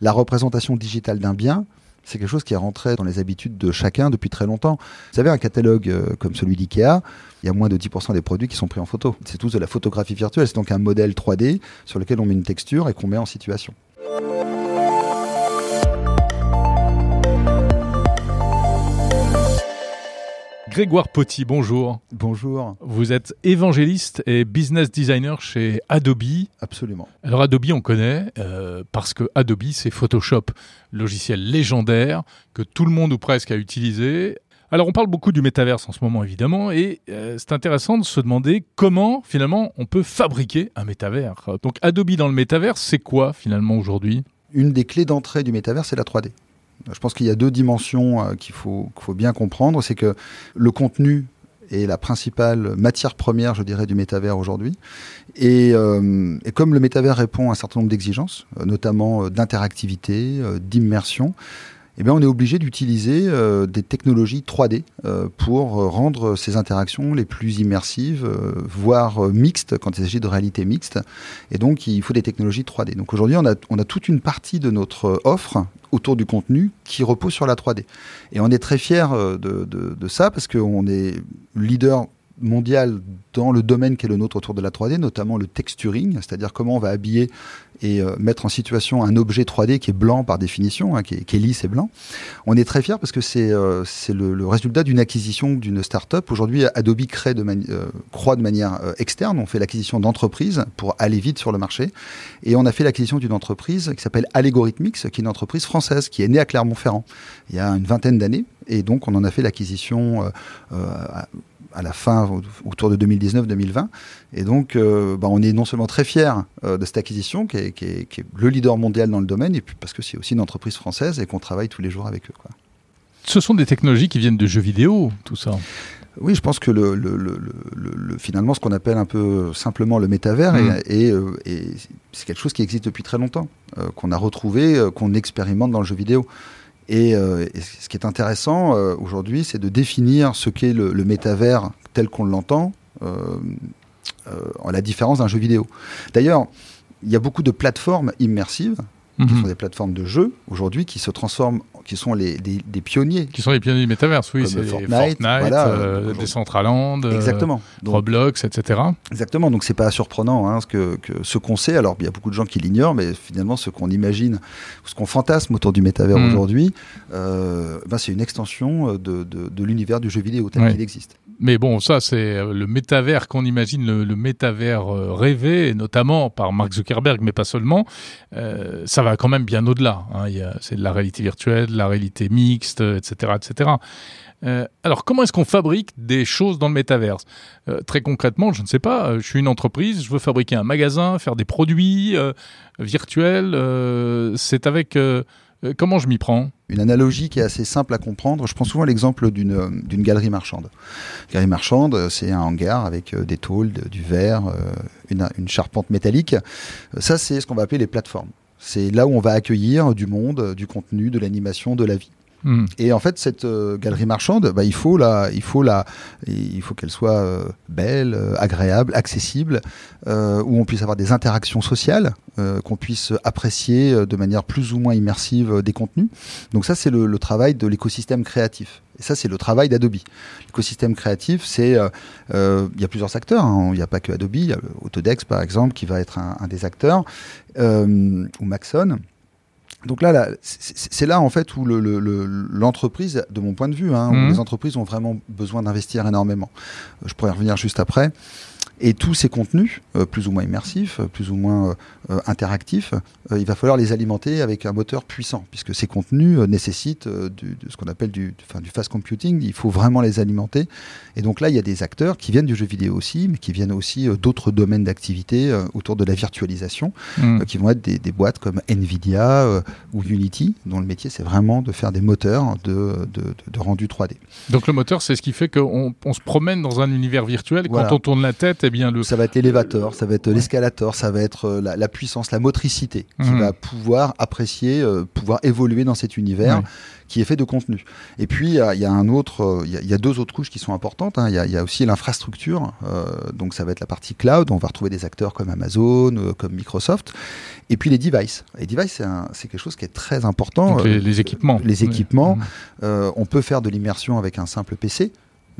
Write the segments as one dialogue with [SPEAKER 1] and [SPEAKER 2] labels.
[SPEAKER 1] La représentation digitale d'un bien, c'est quelque chose qui est rentré dans les habitudes de chacun depuis très longtemps. Vous savez, un catalogue euh, comme celui d'IKEA, il y a moins de 10% des produits qui sont pris en photo. C'est tous de la photographie virtuelle, c'est donc un modèle 3D sur lequel on met une texture et qu'on met en situation.
[SPEAKER 2] Grégoire Potti, bonjour.
[SPEAKER 1] Bonjour.
[SPEAKER 2] Vous êtes évangéliste et business designer chez Adobe.
[SPEAKER 1] Absolument.
[SPEAKER 2] Alors Adobe, on connaît euh, parce que Adobe, c'est Photoshop, logiciel légendaire que tout le monde ou presque a utilisé. Alors on parle beaucoup du métaverse en ce moment évidemment et euh, c'est intéressant de se demander comment finalement on peut fabriquer un métavers. Donc Adobe dans le métaverse, c'est quoi finalement aujourd'hui?
[SPEAKER 1] Une des clés d'entrée du métavers, c'est la 3D. Je pense qu'il y a deux dimensions euh, qu'il faut, bien comprendre. C'est que le contenu est la principale matière première, je dirais, du métavers aujourd'hui. Et, euh, comme le métavers répond à un certain nombre d'exigences, euh, notamment d'interactivité, d'immersion, eh bien, on est obligé d'utiliser euh, des technologies 3D euh, pour rendre ces interactions les plus immersives, euh, voire mixtes quand il s'agit de réalité mixte. Et donc, il faut des technologies 3D. Donc aujourd'hui, on a, on a toute une partie de notre offre autour du contenu qui repose sur la 3D. Et on est très fiers de, de, de ça parce qu'on est leader mondial dans le domaine qui est le nôtre autour de la 3D, notamment le texturing, c'est-à-dire comment on va habiller et euh, mettre en situation un objet 3D qui est blanc par définition, hein, qui, est, lisse et blanc. On est très fiers parce que c'est euh, le, résultat d'une acquisition d'une start-up. Aujourd'hui, Adobe crée de euh, manière externe. On fait l'acquisition d'entreprises pour aller vite sur le marché. Et on a fait l'acquisition d'une entreprise qui s'appelle Allegorithmix, qui est une entreprise française qui est née à Clermont-Ferrand il y a une vingtaine d'années. Et donc, on en a fait l'acquisition à la fin, autour de 2019-2020. Et donc, euh, bah, on est non seulement très fiers euh, de cette acquisition, qui est, le leader mondial dans le domaine, et puis parce que c'est aussi une entreprise française et qu'on travaille tous les jours avec eux. Quoi.
[SPEAKER 2] Ce sont des technologies qui viennent de jeux vidéo, tout ça
[SPEAKER 1] oui, je pense que le, le, finalement, ce qu'on appelle un peu simplement le métavers, mmh. euh, c'est quelque chose qui existe depuis très longtemps, qu'on a retrouvé, qu'on expérimente dans le jeu vidéo. Euh, et, ce qui est intéressant aujourd'hui, c'est de définir ce qu'est le, métavers tel qu'on l'entend, en la différence d'un jeu vidéo. D'ailleurs, il y a beaucoup de plateformes immersives qui mhm. sont des plateformes de jeux aujourd'hui qui se transforment, qui sont les, des, pionniers.
[SPEAKER 2] Qui sont les pionniers du métaverse, oui, c'est Fortnite, Fortnite voilà, euh, Decentraland, euh, Exactement. Roblox, etc.
[SPEAKER 1] Exactement, donc c'est pas surprenant hein, ce que, que ce qu'on sait. Alors il y a beaucoup de gens qui l'ignorent, mais finalement ce qu'on imagine, ce qu'on fantasme autour du métavers mhm. aujourd'hui, euh, ben, c'est une extension de, de, de l'univers du jeu vidéo tel qu'il existe.
[SPEAKER 2] Mais bon, ça, c'est euh, le métavers qu'on imagine, le, métavers euh, rêvé, notamment par Mark Zuckerberg, mais pas seulement. Euh, ça va quand même bien au-delà. Hein. C'est de la réalité virtuelle, de la réalité mixte, etc. etc. alors, comment est-ce qu'on fabrique des choses dans le métavers? Très concrètement, je ne sais pas, je suis une entreprise, je veux fabriquer un magasin, faire des produits virtuels. c'est avec euh, comment je m'y prends?
[SPEAKER 1] Une analogie qui est assez simple à comprendre. Je prends souvent l'exemple d'une euh, galerie marchande. Galerie marchande, euh, c'est un hangar avec des tôles, du verre, une charpente métallique. Ça, c'est ce qu'on va appeler les plateformes. C'est là où on va accueillir du monde, du contenu, de l'animation, de la vie. Hmm. Et en fait, cette euh, galerie marchande, bah, il faut la, il faut la, il faut qu'elle soit euh, belle, euh, agréable, accessible, où on puisse avoir des interactions sociales, qu'on puisse apprécier de manière plus ou moins immersive des contenus. Donc ça, c'est le, travail de l'écosystème créatif. Et ça, c'est le travail d'Adobe. L'écosystème créatif, c'est, il y a plusieurs acteurs. Hein. Il n'y a pas que Adobe. Il y a Autodex, par exemple, qui va être un, un des acteurs, ou Maxon. Donc là, c'est là en fait où l'entreprise, de mon point de vue, hein, où mmh. les entreprises ont vraiment besoin d'investir énormément. Je pourrais y revenir juste après. Et tous ces contenus, euh, plus ou moins immersifs, euh, plus ou moins euh, interactifs, il va falloir les alimenter avec un moteur puissant, puisque ces contenus nécessitent du, de ce qu'on appelle du, du fast computing. Il faut vraiment les alimenter. Et donc là, il y a des acteurs qui viennent du jeu vidéo aussi, mais qui viennent aussi d'autres domaines d'activité autour de la virtualisation, mmh. qui vont être des, des, boîtes comme Nvidia ou Unity, dont le métier c'est vraiment de faire des moteurs de, de, de rendu 3D.
[SPEAKER 2] Donc le moteur, c'est ce qui fait qu'on on se promène dans un univers virtuel. Quand on tourne la tête, c'est bien le.
[SPEAKER 1] Ça va être l'élévateur, ça va être l'escalator, ça va être euh, la, puissance, la motricité qui mhm. va pouvoir apprécier, euh, pouvoir évoluer dans cet univers qui est fait de contenu. Et puis, il y, a un autre, il y, a deux autres couches qui sont importantes. Hein. Il y, a aussi l'infrastructure. Euh, donc, ça va être la partie cloud. On va retrouver des acteurs comme Amazon, euh, comme Microsoft. Et puis, les devices. Les devices, c'est quelque chose qui est très important.
[SPEAKER 2] Les, équipements.
[SPEAKER 1] Les équipements. Mmh. on peut faire de l'immersion avec un simple PC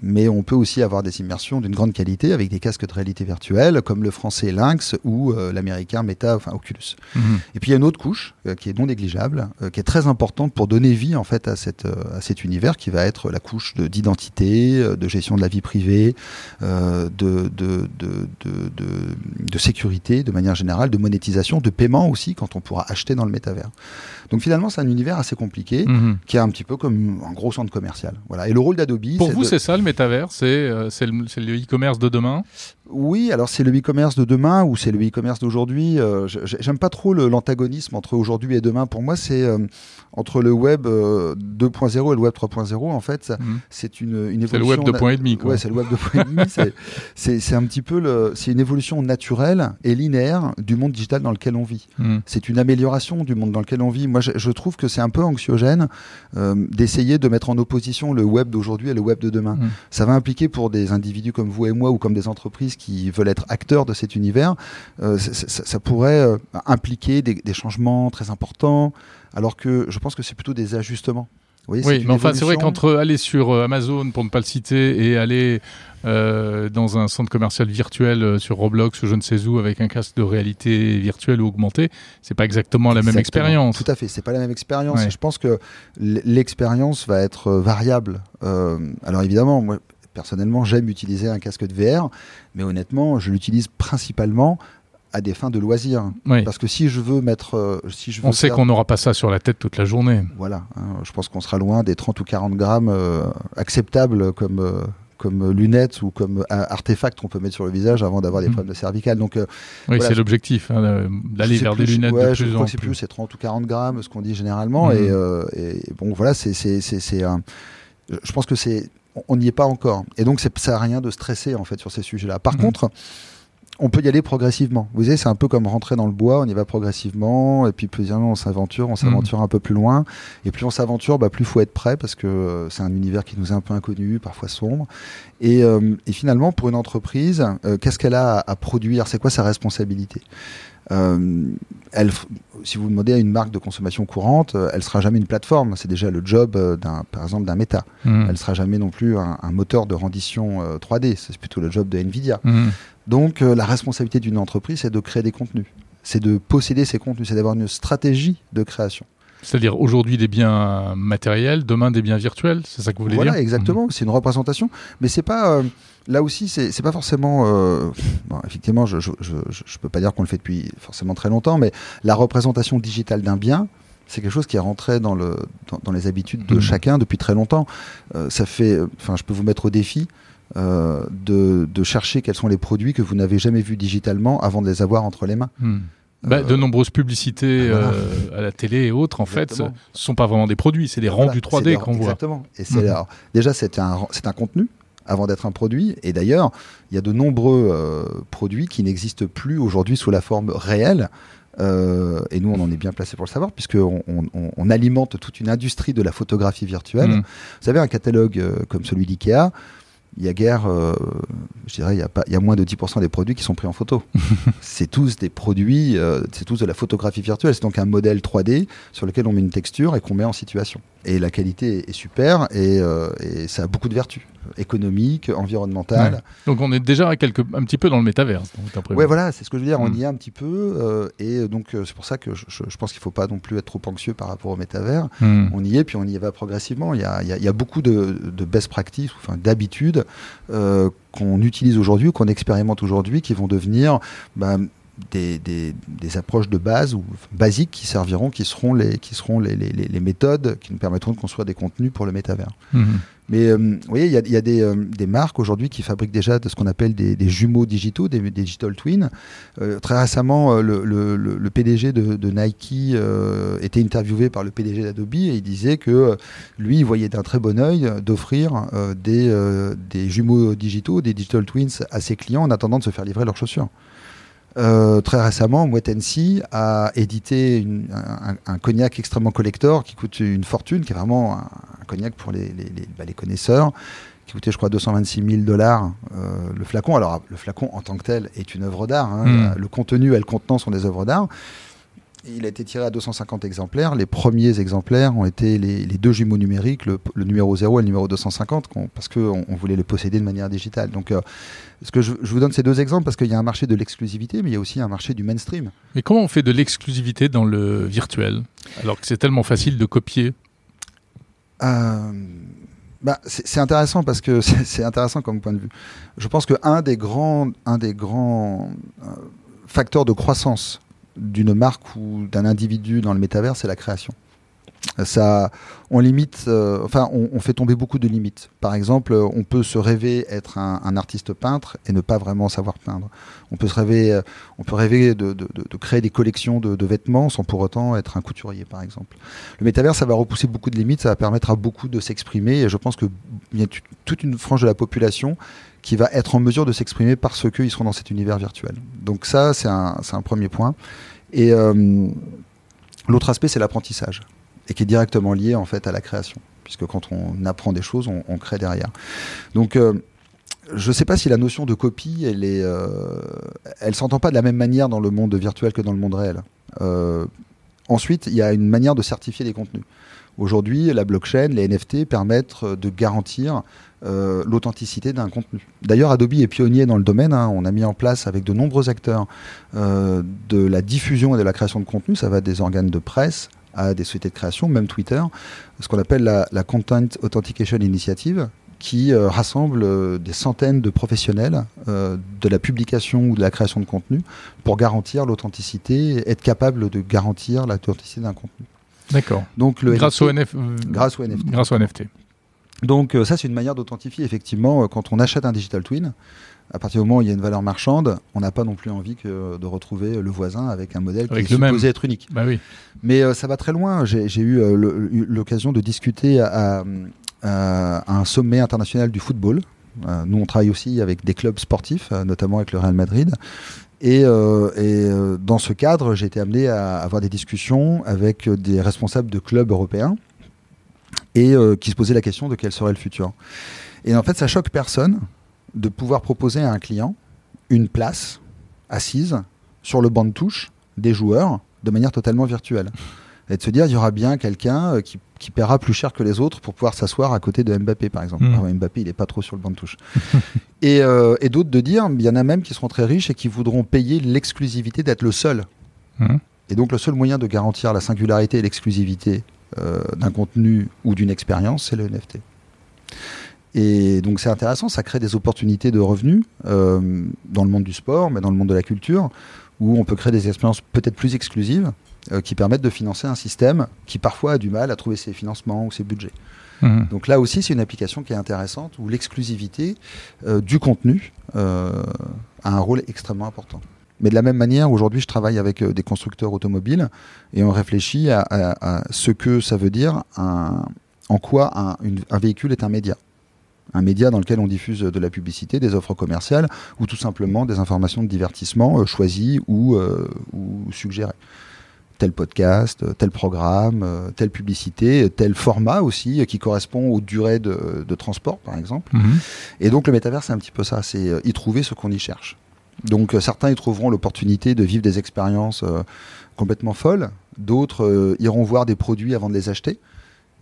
[SPEAKER 1] mais on peut aussi avoir des immersions d'une grande qualité avec des casques de réalité virtuelle comme le français Lynx ou euh, l'américain Meta, enfin Oculus. Mhm. Et puis il y a une autre couche euh, qui est non négligeable, euh, qui est très importante pour donner vie en fait à, cette, à cet univers qui va être la couche d'identité, de, gestion de la vie privée, de, de, de, de, sécurité de manière générale, de monétisation, de paiement aussi quand on pourra acheter dans le métavers. Donc finalement c'est un univers assez compliqué mhm. qui est un petit peu comme un gros centre commercial. Voilà. Et le rôle d'Adobe...
[SPEAKER 2] Pour vous c'est ça le métavers euh, C'est le e-commerce de demain
[SPEAKER 1] Oui, alors c'est le e-commerce de demain ou c'est le e-commerce d'aujourd'hui. Euh, j'aime pas trop l'antagonisme entre aujourd'hui et demain. Pour moi, c'est euh, entre le web 2.0 et le web 3.0. En fait, mhm. c'est une, une, évolution.
[SPEAKER 2] C'est le web 2.5.
[SPEAKER 1] Ouais, c'est le web 2.5. c'est un petit peu le, c'est une évolution naturelle et linéaire du monde digital dans lequel on vit. Mhm. C'est une amélioration du monde dans lequel on vit. Moi, je, je trouve que c'est un peu anxiogène d'essayer de mettre en opposition le web d'aujourd'hui et le web de demain. Mhm. Ça va impliquer pour des individus comme vous et moi ou comme des entreprises qui veulent être acteurs de cet univers, euh, ça, pourrait euh, impliquer des, changements très importants, alors que je pense que c'est plutôt des ajustements.
[SPEAKER 2] oui, mais enfin, c'est vrai qu'entre aller sur euh, Amazon, pour ne pas le citer, et aller dans un centre commercial virtuel sur Roblox ou je ne sais où avec un casque de réalité virtuelle ou augmentée, c'est pas exactement la même expérience.
[SPEAKER 1] Tout à fait, c'est pas la même expérience. je pense que l'expérience va être variable. alors évidemment, moi, Personnellement, j'aime utiliser un casque de VR, mais honnêtement, je l'utilise principalement à des fins de loisirs. Parce que si je veux mettre. Euh, si je
[SPEAKER 2] on sait qu'on n'aura pas ça sur la tête toute la journée.
[SPEAKER 1] Voilà. Hein, je pense qu'on sera loin des 30 ou 40 grammes euh, acceptables comme. Euh, comme lunettes ou comme artefacts qu'on peut mettre sur le visage avant d'avoir des mmh. problèmes de cervicales. Donc,
[SPEAKER 2] oui, c'est l'objectif, hein, d'aller vers des lunettes de plus en
[SPEAKER 1] plus. C'est 30 ou 40 grammes, ce qu'on dit généralement. Mmh. Et, bon, voilà, c'est, c'est, un. Je pense que c'est on n'y est pas encore. Et donc, ça sert à rien de stresser en fait sur ces sujets-là. Par mhm. contre, on peut y aller progressivement. Vous savez, c'est un peu comme rentrer dans le bois, on y va progressivement, et puis plus on s'aventure, on s'aventure mhm. un peu plus loin, et plus on s'aventure, bah, plus faut être prêt, parce que euh, c'est un univers qui nous est un peu inconnu, parfois sombre. Et, euh, finalement, pour une entreprise, euh, qu'est-ce qu'elle a à produire? C'est quoi sa responsabilité? Elle, si vous demandez à une marque de consommation courante, euh, elle sera jamais une plateforme. C'est déjà le job euh, d'un, par exemple, d'un Meta. Elle mmh. Elle sera jamais non plus un, moteur de rendition 3D. C'est plutôt le job de Nvidia. Mmh. Donc, la responsabilité d'une entreprise, c'est de créer des contenus. C'est de posséder ces contenus. C'est d'avoir une stratégie de création.
[SPEAKER 2] C'est-à-dire aujourd'hui des biens matériels, demain des biens virtuels, c'est ça que vous voulez dire?
[SPEAKER 1] Voilà, exactement. Mmh. C'est une représentation, mais c'est pas là aussi, c'est pas forcément. Euh, effectivement, je ne peux pas dire qu'on le fait depuis forcément très longtemps, mais la représentation digitale d'un bien, c'est quelque chose qui est rentré dans, le, dans, les habitudes de mmh. chacun depuis très longtemps. Euh, ça fait. Enfin, je peux vous mettre au défi. Euh, de, de, chercher quels sont les produits que vous n'avez jamais vus digitalement avant de les avoir entre les mains.
[SPEAKER 2] Mmh. Bah, de nombreuses publicités ah, à la télé et autres, en fait, ce ne sont pas vraiment des produits, c'est des rendus 3D qu'on voit.
[SPEAKER 1] Exactement. Et c'est mmh. déjà, c'est un, un contenu, avant d'être un produit. Et d'ailleurs, il y a de nombreux euh, produits qui n'existent plus aujourd'hui sous la forme réelle. Euh, et nous, on en est bien placé pour le savoir, puisqu'on on, alimente toute une industrie de la photographie virtuelle. Mmh. Vous savez, un catalogue euh, comme celui d'IKEA, il y a guère, je dirais, il y, a pas, il y a moins de 10% des produits qui sont pris en photo. c'est tous des produits, c'est tous de la photographie virtuelle. C'est donc un modèle 3D sur lequel on met une texture et qu'on met en situation. Et la qualité est super et, et ça a beaucoup de vertus économique, environnementale.
[SPEAKER 2] Donc on est déjà quelque, un petit peu dans le métaverse.
[SPEAKER 1] Oui, voilà, c'est ce que je veux dire. On hmm. y est un petit peu. Euh, et donc euh, c'est pour ça que je, pense qu'il ne faut pas non plus être trop anxieux par rapport au métavers. Hmm. On y est, puis on y va progressivement. Il y a, il y a, beaucoup de, de, best practices, enfin, d'habitudes euh, qu'on utilise aujourd'hui, qu'on expérimente aujourd'hui, qui vont devenir... Bah, des, approches de base ou basiques qui serviront, qui seront les, méthodes qui nous permettront de construire des contenus pour le métavers. Hmm. Mais vous voyez, il y a, y a des, des, marques aujourd'hui qui fabriquent déjà de ce qu'on appelle des, des, jumeaux digitaux, des, digital twins. très récemment, le, le, le, PDG de, de Nike était interviewé par le PDG d'Adobe et il disait que lui, il voyait d'un très bon oeil d'offrir des, des jumeaux digitaux, des digital twins à ses clients en attendant de se faire livrer leurs chaussures. Euh, très récemment, Moet a édité un, cognac extrêmement collector qui coûte une fortune, qui est vraiment un, cognac pour les, bah, les, connaisseurs, qui coûtait, je crois, 226 000 dollars euh, le flacon. Alors, le flacon en tant que tel est une œuvre d'art. Hein. Hmm. Le contenu et le contenant sont des œuvres d'art. Il a été tiré à 250 exemplaires. Les premiers exemplaires ont été les, deux jumeaux numériques, le, numéro 0 et le numéro 250, parce qu'on on voulait le posséder de manière digitale. Donc, euh, ce que je, vous donne ces deux exemples parce qu'il y a un marché de l'exclusivité, mais il y a aussi un marché du mainstream.
[SPEAKER 2] Mais comment on fait de l'exclusivité dans le virtuel, alors que c'est tellement facile de copier
[SPEAKER 1] euh, bah, c'est intéressant parce que c'est intéressant comme point de vue. Je pense qu'un des grands, un des grands euh, facteurs de croissance d'une marque ou d'un individu dans le métavers, c'est la création. On limite, euh, enfin, on, fait tomber beaucoup de limites. Par exemple, on peut se rêver être un, artiste peintre et ne pas vraiment savoir peindre. On peut se rêver, euh, on peut rêver de, créer des collections de, vêtements sans pour autant être un couturier, par exemple. Le métavers, ça va repousser beaucoup de limites, ça va permettre à beaucoup de s'exprimer. Et je pense qu'il y a toute une frange de la population qui va être en mesure de s'exprimer parce qu'ils seront dans cet univers virtuel. Donc ça, c'est un, un, premier point. Et euh, l'autre aspect, c'est l'apprentissage, et qui est directement lié en fait à la création, puisque quand on apprend des choses, on, crée derrière. Donc euh, je ne sais pas si la notion de copie, elle est, euh, elle s'entend pas de la même manière dans le monde virtuel que dans le monde réel. ensuite, il y a une manière de certifier les contenus. Aujourd'hui, la blockchain, les NFT permettent de garantir euh, l'authenticité d'un contenu. D'ailleurs, Adobe est pionnier dans le domaine. Hein. On a mis en place avec de nombreux acteurs euh, de la diffusion et de la création de contenu. Ça va des organes de presse à des sociétés de création, même Twitter, ce qu'on appelle la, Content Authentication Initiative, qui euh, rassemble des centaines de professionnels de la publication ou de la création de contenu pour garantir l'authenticité, être capable de garantir l'authenticité d'un contenu.
[SPEAKER 2] D'accord. Donc le grâce, au NFT.
[SPEAKER 1] grâce au NFT.
[SPEAKER 2] Grâce au NFT.
[SPEAKER 1] Donc euh, ça, c'est une manière d'authentifier. Effectivement, euh, quand on achète un digital twin, à partir du moment où il y a une valeur marchande, on n'a pas non plus envie que de retrouver le voisin avec un modèle qui est supposé être unique.
[SPEAKER 2] Bah oui.
[SPEAKER 1] Mais euh, ça va très loin. J'ai eu l'occasion de discuter à, un sommet international du football. nous, on travaille aussi avec des clubs sportifs, notamment avec le Real Madrid. Et, et dans ce cadre, j'ai été amené à avoir des discussions avec des responsables de clubs européens et euh, qui se posait la question de quel serait le futur. Et en fait, ça choque personne de pouvoir proposer à un client une place assise sur le banc de touche des joueurs de manière totalement virtuelle. Et de se dire, il y aura bien quelqu'un euh, qui, qui, paiera plus cher que les autres pour pouvoir s'asseoir à côté de Mbappé, par exemple. Mmh. Mbappé, il n'est pas trop sur le banc de touche. et, euh, et d'autres de dire, il y en a même qui seront très riches et qui voudront payer l'exclusivité d'être le seul. Mmh. Et donc, le seul moyen de garantir la singularité et l'exclusivité euh, d'un contenu ou d'une expérience, c'est le NFT. Et donc c'est intéressant, ça crée des opportunités de revenus euh, dans le monde du sport, mais dans le monde de la culture, où on peut créer des expériences peut-être plus exclusives euh, qui permettent de financer un système qui parfois a du mal à trouver ses financements ou ses budgets. Mmh. Donc là aussi, c'est une application qui est intéressante où l'exclusivité du contenu a un rôle extrêmement important. Mais de la même manière, aujourd'hui, je travaille avec euh, des constructeurs automobiles et on réfléchit à, ce que ça veut dire, en quoi un, véhicule est un média. Un média dans lequel on diffuse de la publicité, des offres commerciales ou tout simplement des informations de divertissement euh, choisies ou, euh, ou suggérées tel podcast, tel programme, telle publicité, tel format aussi qui correspond aux durées de, transport, par exemple. Mhm. Et donc le métavers, c'est un petit peu ça, c'est y trouver ce qu'on y cherche. Donc euh, certains y trouveront l'opportunité de vivre des expériences euh, complètement folles, d'autres euh, iront voir des produits avant de les acheter.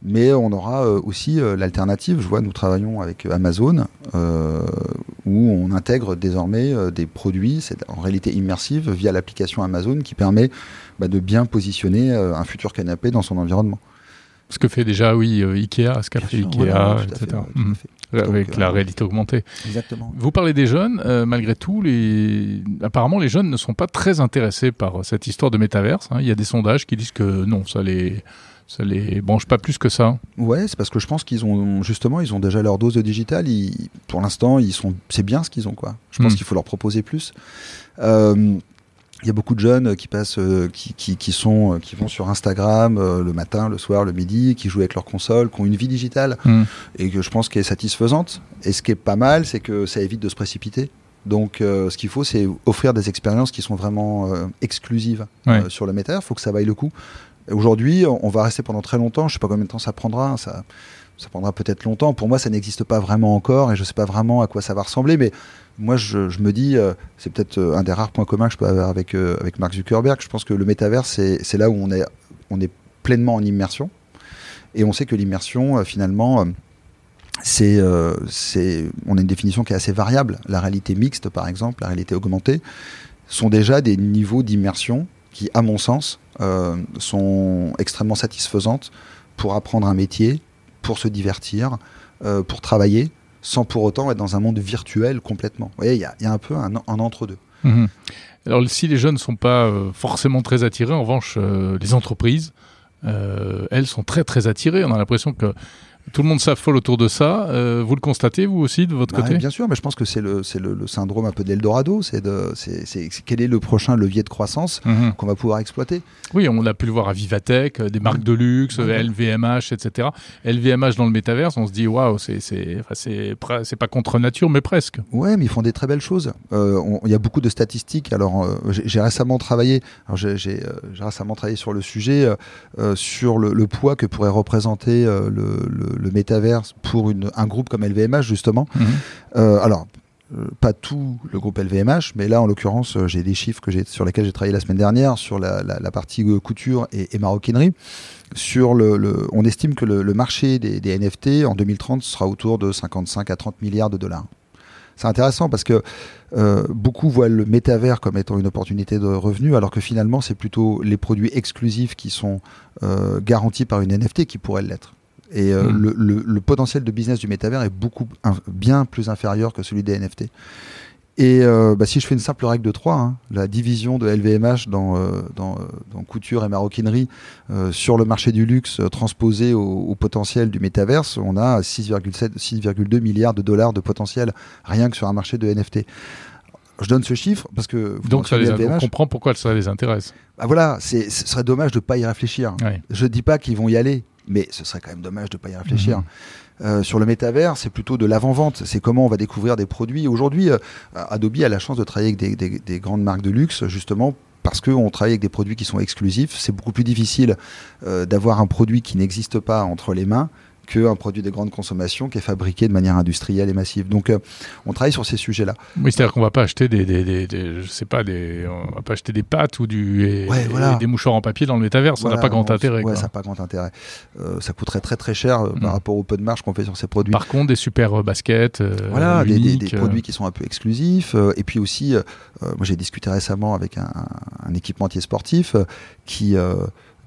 [SPEAKER 1] Mais on aura aussi l'alternative. Je vois, nous travaillons avec Amazon, où on intègre désormais des produits, c'est en réalité immersive, via l'application Amazon, qui permet bah, de bien positionner un futur canapé dans son environnement.
[SPEAKER 2] Ce que fait déjà, oui, Ikea, ce qu'a fait Ikea, etc. Avec la euh, réalité augmentée.
[SPEAKER 1] Exactement.
[SPEAKER 2] Vous parlez des jeunes, euh, malgré tout, les... apparemment les jeunes ne sont pas très intéressés par cette histoire de métaverse. Hein. Il y a des sondages qui disent que non, ça les ça les branche pas plus que ça.
[SPEAKER 1] Ouais, c'est parce que je pense qu'ils ont justement, ils ont déjà leur dose de digital. pour l'instant, ils sont, c'est bien ce qu'ils ont quoi. Je pense hmm. qu'il faut leur proposer plus. Euh, il y a beaucoup de jeunes qui passent, euh, qui, qui, qui, sont, euh, qui vont sur Instagram le matin, le soir, le midi, qui jouent avec leur console, qui ont une vie digitale hmm. et que je pense qu'elle est satisfaisante. Et ce qui est pas mal, c'est que ça évite de se précipiter. Donc, ce qu'il faut, c'est offrir des expériences qui sont vraiment exclusives sur le métavers. Il faut que ça vaille le coup. Aujourd'hui, on va rester pendant très longtemps. Je ne sais pas combien de temps ça prendra. Ça, prendra peut-être longtemps. Pour moi, ça n'existe pas vraiment encore et je ne sais pas vraiment à quoi ça va ressembler. Mais moi, je, me dis, euh, c'est peut-être euh, un des rares points communs que je peux avoir avec, euh, avec Mark Zuckerberg. Je pense que le métavers, c'est là où on est pleinement en immersion. Et on sait que l'immersion, finalement, c'est, on a une définition qui est assez variable. La réalité mixte, par exemple, la réalité augmentée, sont déjà des niveaux d'immersion qui, à mon sens, euh, sont extrêmement satisfaisantes pour apprendre un métier, pour se divertir, euh, pour travailler, sans pour autant être dans un monde virtuel complètement. Vous voyez, il y, a un peu un, entre-deux.
[SPEAKER 2] Mhm. Alors, si les jeunes ne sont pas euh, forcément très attirés, en revanche, les entreprises, elles sont très très attirées. On a l'impression que tout le monde s'affole autour de ça. Euh, vous le constatez, vous aussi, de votre bah, côté?
[SPEAKER 1] Bien sûr, mais je pense que c'est le, le, le, syndrome un peu d'Eldorado. C'est de, quel est le prochain levier de croissance mhm. qu'on va pouvoir exploiter?
[SPEAKER 2] Oui, on a pu le voir à Vivatech, euh, des marques de luxe, LVMH, etc. LVMH dans le métaverse, on se dit, waouh, c'est, pas contre nature, mais presque.
[SPEAKER 1] Ouais, mais ils font des très belles choses. Euh, il y a beaucoup de statistiques. Alors, j'ai, récemment travaillé, j'ai, récemment travaillé sur le sujet, sur le, le, poids que pourrait représenter le le métaverse pour une, un groupe comme LVMH, justement. Mhm. Euh, alors, euh, pas tout le groupe LVMH, mais là, en l'occurrence, euh, j'ai des chiffres que sur lesquels j'ai travaillé la semaine dernière sur la, partie couture et, maroquinerie. Sur le, on estime que le, marché des, NFT en 2030 sera autour de 55 à 30 milliards de dollars. C'est intéressant parce que beaucoup voient le métavers comme étant une opportunité de revenus, alors que finalement, c'est plutôt les produits exclusifs qui sont garantis par une NFT qui pourraient l'être. Et euh, hmm. le, potentiel de business du métavers est beaucoup bien plus inférieur que celui des NFT. Et euh, bah, si je fais une simple règle de 3, hein, la division de LVMH dans, euh, dans, couture et maroquinerie sur le marché du luxe transposé au, potentiel du métaverse, on a 6,2 milliards de dollars de potentiel rien que sur un marché de NFT. Je donne ce chiffre parce que
[SPEAKER 2] donc ça les on comprend pourquoi ça les intéresse.
[SPEAKER 1] Bah voilà, ce serait dommage de ne pas y réfléchir. Je ne dis pas qu'ils vont y aller, mais ce serait quand même dommage de ne pas y réfléchir. Mhm. Euh, sur le métavers, c'est plutôt de l'avant-vente. C'est comment on va découvrir des produits. Aujourd'hui, euh, Adobe a la chance de travailler avec des, grandes marques de luxe, justement parce qu'on travaille avec des produits qui sont exclusifs. C'est beaucoup plus difficile euh, d'avoir un produit qui n'existe pas entre les mains qu'un produit de grande consommation qui est fabriqué de manière industrielle et massive. Donc, euh, on travaille sur ces sujets-là.
[SPEAKER 2] Oui, c'est-à-dire qu'on va pas acheter des, des, je sais pas, des, on va pas acheter des pâtes ou du, des mouchoirs en papier dans le métavers. ça n'a pas grand intérêt.
[SPEAKER 1] Ouais, ça n'a pas grand intérêt. Euh, ça coûterait très très cher euh, par mm. rapport au peu de marge qu'on fait sur ces produits.
[SPEAKER 2] Par contre, des super baskets.
[SPEAKER 1] voilà, des, produits qui sont un peu exclusifs. et puis aussi, moi j'ai discuté récemment avec un, un équipementier sportif qui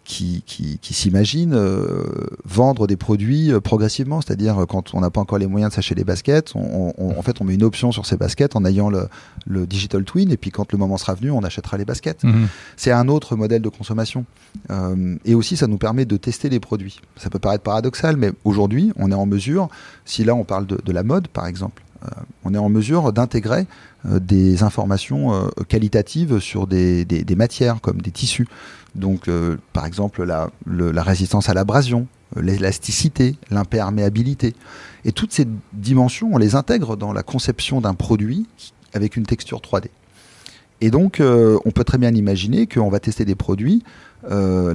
[SPEAKER 1] qui, qui, s'imaginent euh, vendre des produits euh, progressivement, c'est-à-dire euh, quand on n'a pas encore les moyens de s'acheter des baskets, on, en fait on met une option sur ces baskets en ayant le, le, digital twin et puis quand le moment sera venu, on achètera les baskets. Mhm. C'est un autre modèle de consommation et aussi ça nous permet de tester les produits. Ça peut paraître paradoxal, mais aujourd'hui on est en mesure, si là on parle de, de la mode par exemple, on est en mesure d'intégrer des informations qualitatives sur des, matières comme des tissus. Donc, euh, par exemple, la, résistance à l'abrasion, euh, l'élasticité, l'imperméabilité. Et toutes ces dimensions, on les intègre dans la conception d'un produit avec une texture 3D. Et donc, euh, on peut très bien imaginer qu'on va tester des produits,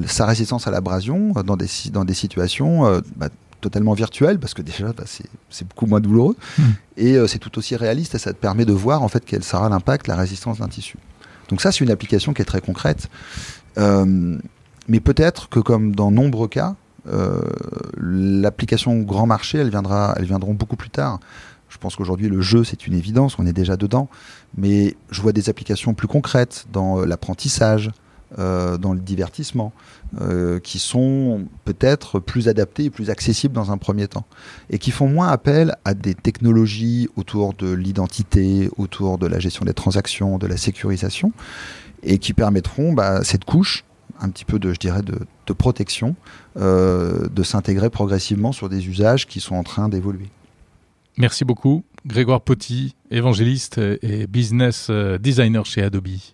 [SPEAKER 1] sa résistance à l'abrasion, dans des, dans des situations bah, totalement virtuelles, parce que déjà, bah, c'est beaucoup moins douloureux. Hmm. Et c'est tout aussi réaliste, et ça te permet de voir en fait quel sera l'impact, la résistance d'un tissu. Donc ça, c'est une application qui est très concrète. Euh, mais peut-être que comme dans nombreux cas, euh, l'application grand marché, elle viendra, elles viendront beaucoup plus tard. Je pense qu'aujourd'hui, le jeu, c'est une évidence, on est déjà dedans. Mais je vois des applications plus concrètes dans euh, dans le divertissement, qui sont peut-être plus adaptées et plus accessibles dans un premier temps. Et qui font moins appel à des technologies autour de l'identité, autour de la gestion des transactions, de la sécurisation, et qui permettront bah, cette couche un petit peu de, je dirais, de, protection, de s'intégrer progressivement sur des usages qui sont en train d'évoluer.
[SPEAKER 2] Merci beaucoup, Grégoire Potti, évangéliste et business designer chez Adobe.